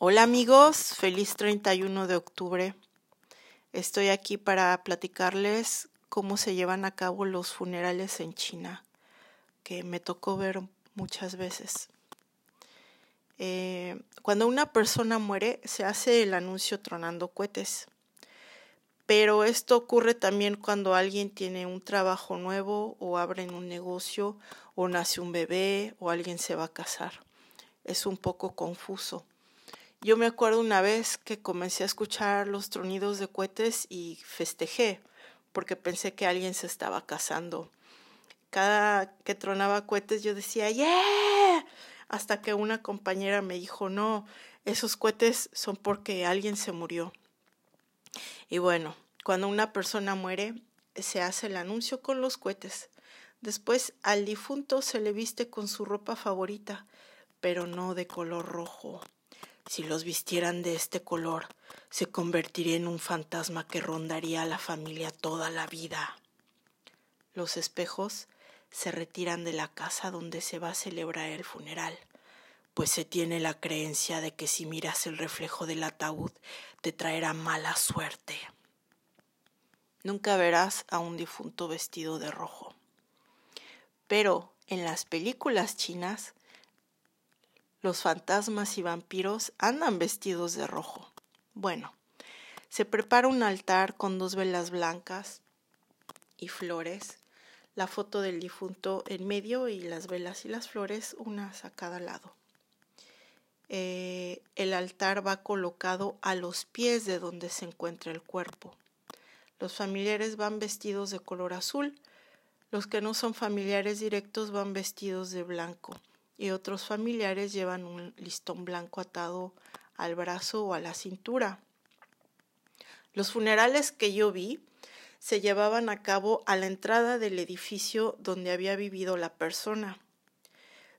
Hola amigos, feliz 31 de octubre. Estoy aquí para platicarles cómo se llevan a cabo los funerales en China, que me tocó ver muchas veces. Eh, cuando una persona muere, se hace el anuncio tronando cohetes. Pero esto ocurre también cuando alguien tiene un trabajo nuevo o abren un negocio o nace un bebé o alguien se va a casar. Es un poco confuso. Yo me acuerdo una vez que comencé a escuchar los tronidos de cohetes y festejé porque pensé que alguien se estaba casando. Cada que tronaba cohetes yo decía, ¡Yeah! Hasta que una compañera me dijo, no, esos cohetes son porque alguien se murió. Y bueno, cuando una persona muere, se hace el anuncio con los cohetes. Después al difunto se le viste con su ropa favorita, pero no de color rojo. Si los vistieran de este color, se convertiría en un fantasma que rondaría a la familia toda la vida. Los espejos se retiran de la casa donde se va a celebrar el funeral, pues se tiene la creencia de que si miras el reflejo del ataúd te traerá mala suerte. Nunca verás a un difunto vestido de rojo. Pero en las películas chinas los fantasmas y vampiros andan vestidos de rojo. Bueno, se prepara un altar con dos velas blancas y flores, la foto del difunto en medio y las velas y las flores unas a cada lado. Eh, el altar va colocado a los pies de donde se encuentra el cuerpo. Los familiares van vestidos de color azul, los que no son familiares directos van vestidos de blanco y otros familiares llevan un listón blanco atado al brazo o a la cintura. Los funerales que yo vi se llevaban a cabo a la entrada del edificio donde había vivido la persona.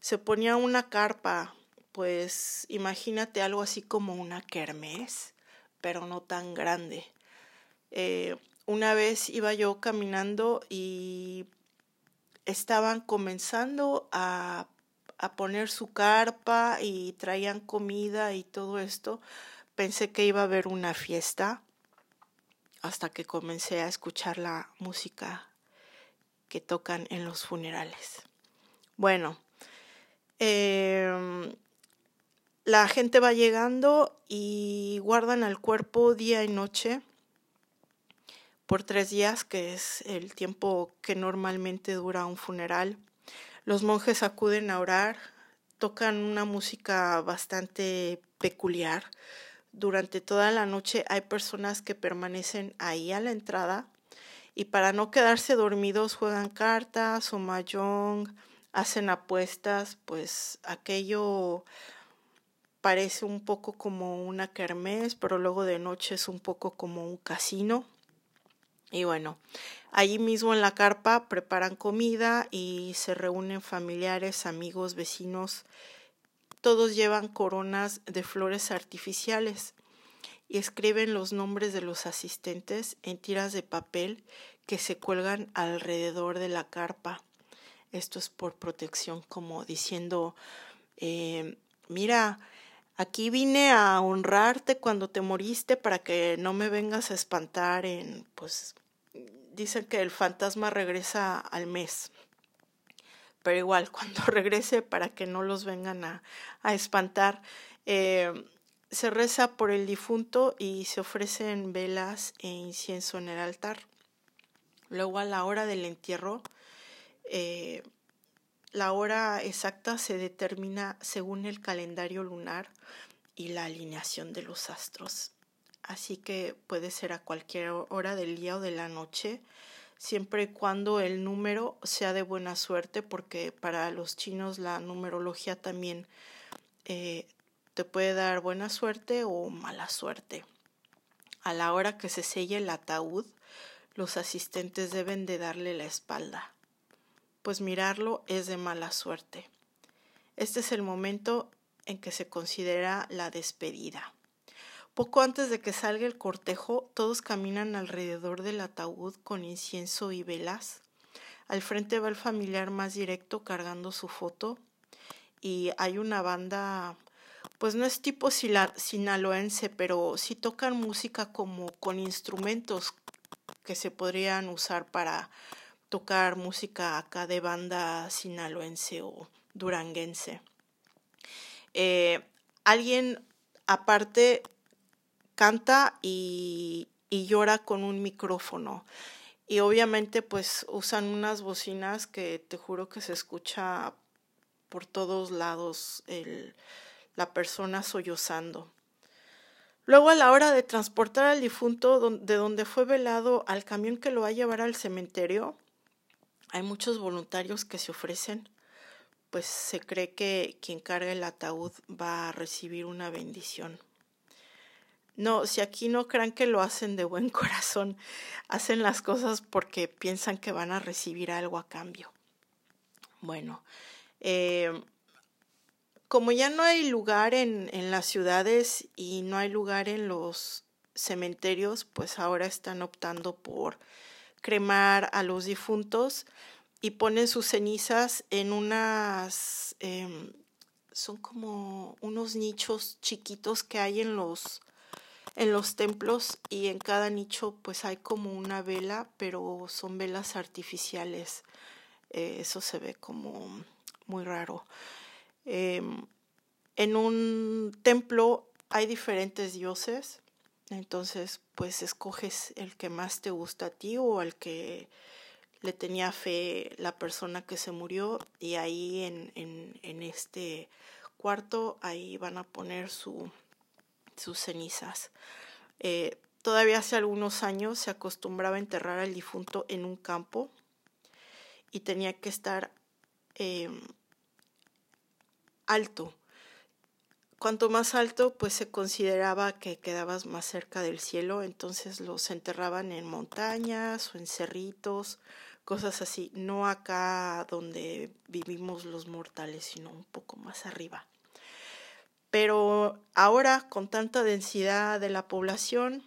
Se ponía una carpa, pues imagínate algo así como una kermés, pero no tan grande. Eh, una vez iba yo caminando y estaban comenzando a a poner su carpa y traían comida y todo esto, pensé que iba a haber una fiesta hasta que comencé a escuchar la música que tocan en los funerales. Bueno, em, la gente va llegando y guardan al cuerpo día y noche por tres días, que es el tiempo que normalmente dura un funeral. Los monjes acuden a orar, tocan una música bastante peculiar. Durante toda la noche hay personas que permanecen ahí a la entrada y para no quedarse dormidos juegan cartas o mahjong, hacen apuestas, pues aquello parece un poco como una kermés, pero luego de noche es un poco como un casino. Y bueno, allí mismo en la carpa preparan comida y se reúnen familiares, amigos, vecinos. Todos llevan coronas de flores artificiales y escriben los nombres de los asistentes en tiras de papel que se cuelgan alrededor de la carpa. Esto es por protección, como diciendo, eh, mira, Aquí vine a honrarte cuando te moriste para que no me vengas a espantar en, pues, dicen que el fantasma regresa al mes. Pero igual, cuando regrese, para que no los vengan a, a espantar, eh, se reza por el difunto y se ofrecen velas e incienso en el altar. Luego a la hora del entierro, eh, la hora exacta se determina según el calendario lunar y la alineación de los astros. Así que puede ser a cualquier hora del día o de la noche, siempre y cuando el número sea de buena suerte, porque para los chinos la numerología también eh, te puede dar buena suerte o mala suerte. A la hora que se selle el ataúd, los asistentes deben de darle la espalda pues mirarlo es de mala suerte. Este es el momento en que se considera la despedida. Poco antes de que salga el cortejo, todos caminan alrededor del ataúd con incienso y velas. Al frente va el familiar más directo cargando su foto y hay una banda pues no es tipo sinaloense, pero sí tocan música como con instrumentos que se podrían usar para tocar música acá de banda sinaloense o duranguense. Eh, alguien aparte canta y, y llora con un micrófono. Y obviamente pues usan unas bocinas que te juro que se escucha por todos lados el, la persona sollozando. Luego a la hora de transportar al difunto de donde fue velado al camión que lo va a llevar al cementerio, hay muchos voluntarios que se ofrecen, pues se cree que quien carga el ataúd va a recibir una bendición. No, si aquí no crean que lo hacen de buen corazón, hacen las cosas porque piensan que van a recibir algo a cambio. Bueno, eh, como ya no hay lugar en las ciudades y no hay lugar en los cementerios, pues ahora están optando por cremar a los difuntos y ponen sus cenizas en unas, em, son como unos nichos chiquitos que hay en los, en los templos y en cada nicho pues hay como una vela, pero son velas artificiales. Eh, eso se ve como muy raro. Em, en un templo hay diferentes dioses, entonces pues escoges el que más te gusta a ti o al que le tenía fe la persona que se murió y ahí en, en, este cuarto ahí van a poner su, sus cenizas. Eh, todavía hace algunos años se acostumbraba enterrar al difunto en un campo y tenía que estar em, alto. Cuanto más alto, pues se consideraba que quedabas más cerca del cielo, entonces los enterraban en montañas o en cerritos, cosas así, no acá donde vivimos los mortales, sino un poco más arriba. Pero ahora, con tanta densidad de la población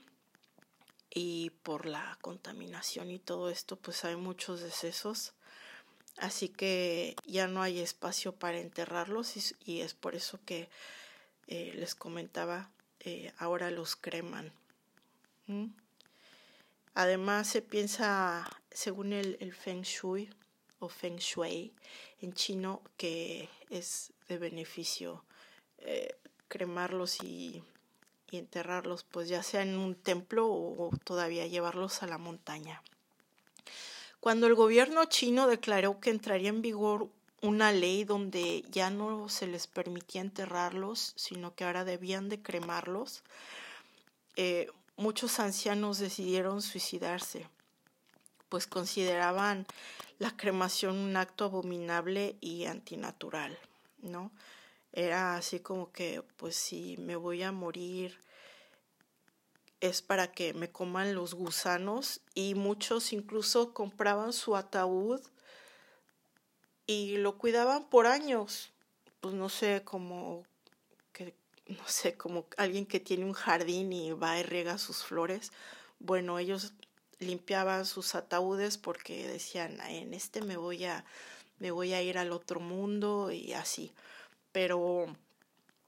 y por la contaminación y todo esto, pues hay muchos decesos así que ya no hay espacio para enterrarlos y, es por eso que eh, les comentaba, eh, ahora los creman. Además se piensa, según el, Feng Shui o Feng Shui en chino, que es de beneficio eh, cremarlos y, y enterrarlos, pues ya sea en un templo o todavía llevarlos a la montaña. Cuando el gobierno chino declaró que entraría en vigor una ley donde ya no se les permitía enterrarlos, sino que ahora debían de cremarlos, eh, muchos ancianos decidieron suicidarse, pues consideraban la cremación un acto abominable y antinatural, ¿no? Era así como que, pues si me voy a morir, es para que me coman los gusanos y muchos incluso compraban su ataúd y lo cuidaban por años. Pues no sé, como que no sé, como alguien que tiene un jardín y va y riega sus flores. Bueno, ellos limpiaban sus ataúdes porque decían, en este me voy a me voy a ir al otro mundo y así. Pero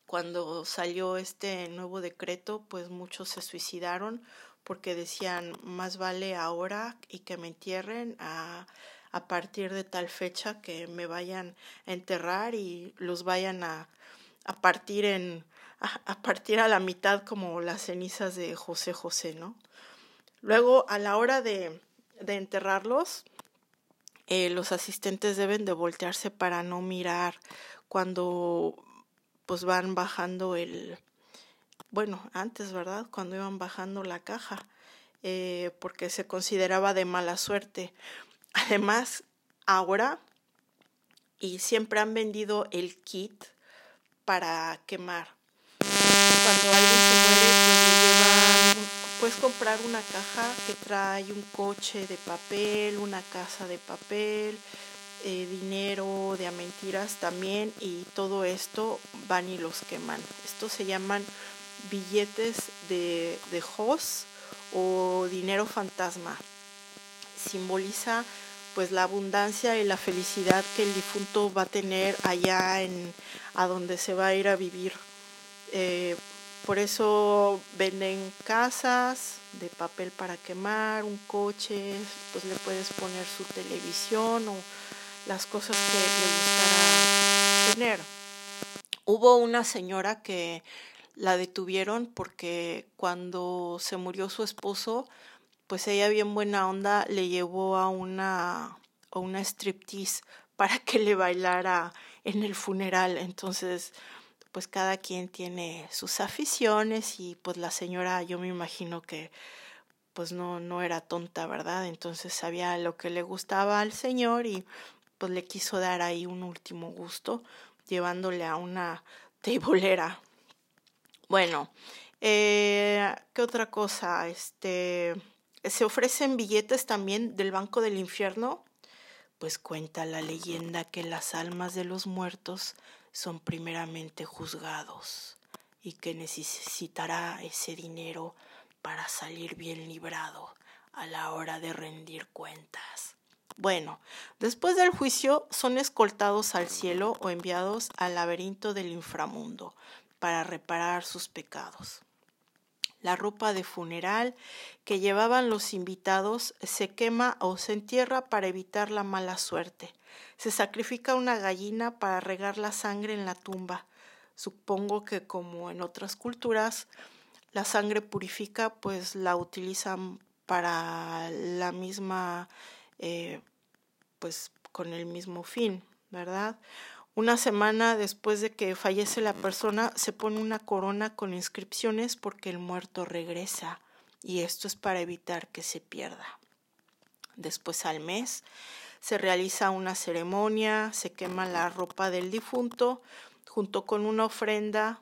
cuando salió este nuevo decreto, pues muchos se suicidaron porque decían más vale ahora y que me entierren a, a partir de tal fecha que me vayan a enterrar y los vayan a, a partir en a, partir a la mitad como las cenizas de José José, ¿no? Luego a la hora de, de enterrarlos, eh, los asistentes deben de voltearse para no mirar cuando pues van bajando el, bueno, antes, ¿verdad? Cuando iban bajando la caja, eh, porque se consideraba de mala suerte. Además, ahora, y siempre han vendido el kit para quemar. Cuando alguien se muere, pues llevan, puedes comprar una caja que trae un coche de papel, una casa de papel, eh, dinero, de a mentiras también y todo esto van y los queman. Estos se llaman billetes de, de o dinero fantasma. Simboliza pues la abundancia y la felicidad que el difunto va a tener allá en a donde se va a ir a vivir. Eh, por eso venden casas de papel para quemar, un coche, pues le puedes poner su televisión o las cosas que le gustará tener. Hubo una señora que la detuvieron porque cuando se murió su esposo, pues ella bien buena onda le llevó a una, a una striptease para que le bailara en el funeral. Entonces, pues cada quien tiene sus aficiones y pues la señora yo me imagino que pues no, no era tonta, ¿verdad? Entonces sabía lo que le gustaba al señor y pues le quiso dar ahí un último gusto llevándole a una tebolera. Bueno, eh, ¿qué otra cosa? Este, se ofrecen billetes también del Banco del Infierno, pues cuenta la leyenda que las almas de los muertos son primeramente juzgados y que necesitará ese dinero para salir bien librado a la hora de rendir cuentas. Bueno, después del juicio son escoltados al cielo o enviados al laberinto del inframundo para reparar sus pecados. La ropa de funeral que llevaban los invitados se quema o se entierra para evitar la mala suerte. Se sacrifica una gallina para regar la sangre en la tumba. Supongo que como en otras culturas, la sangre purifica, pues la utilizan para la misma, eh, pues con el mismo fin, ¿verdad? Una semana después de que fallece la persona, se pone una corona con inscripciones porque el muerto regresa y esto es para evitar que se pierda. Después al mes se realiza una ceremonia, se quema la ropa del difunto junto con una ofrenda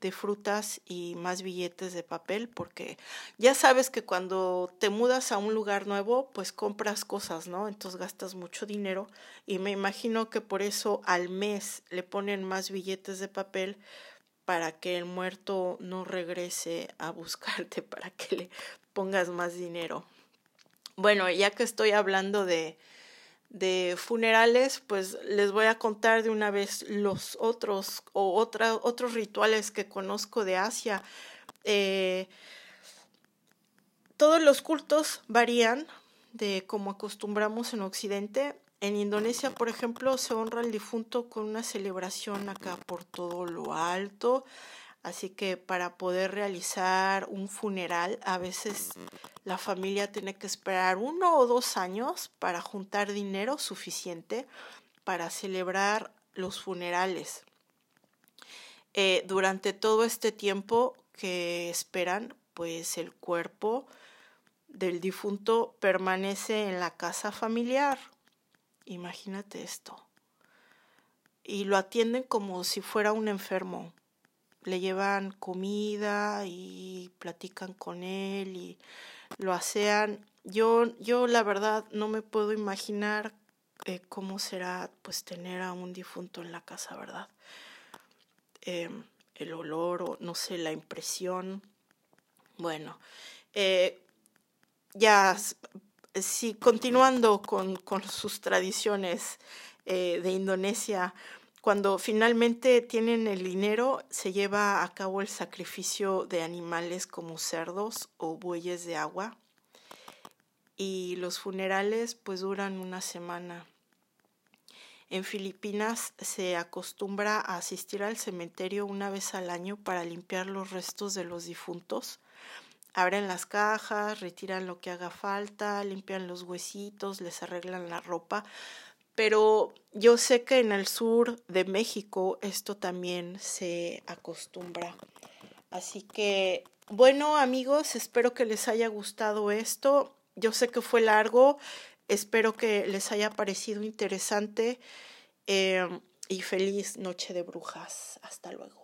de frutas y más billetes de papel, porque ya sabes que cuando te mudas a un lugar nuevo, pues compras cosas, ¿no? Entonces gastas mucho dinero y me imagino que por eso al mes le ponen más billetes de papel para que el muerto no regrese a buscarte, para que le pongas más dinero. Bueno, ya que estoy hablando de, de funerales, pues les voy a contar de una vez los otros o otros rituales que conozco de Asia. Eh, todos los cultos varían de como acostumbramos en Occidente. En Indonesia, por ejemplo, se honra al difunto con una celebración acá por todo lo alto. Así que para poder realizar un funeral, a veces la familia tiene que esperar uno o dos años para juntar dinero suficiente para celebrar los funerales. Eh, durante todo este tiempo que esperan, pues el cuerpo del difunto permanece en la casa familiar. Imagínate esto. Y lo atienden como si fuera un enfermo le llevan comida y platican con él y lo asean. Yo, yo la verdad no me puedo imaginar eh, cómo será pues tener a un difunto en la casa, ¿verdad? Em, el olor o no sé, la impresión. Bueno, eh, ya, sí, continuando con, con sus tradiciones eh, de Indonesia, cuando finalmente tienen el dinero, se lleva a cabo el sacrificio de animales como cerdos o bueyes de agua. Y los funerales pues duran una semana. En Filipinas se acostumbra a asistir al cementerio una vez al año para limpiar los restos de los difuntos. Abren las cajas, retiran lo que haga falta, limpian los huesitos, les arreglan la ropa pero yo sé que en el sur de México esto también se acostumbra. Así que, bueno amigos, espero que les haya gustado esto. Yo sé que fue largo, espero que les haya parecido interesante eh, y feliz noche de brujas. Hasta luego.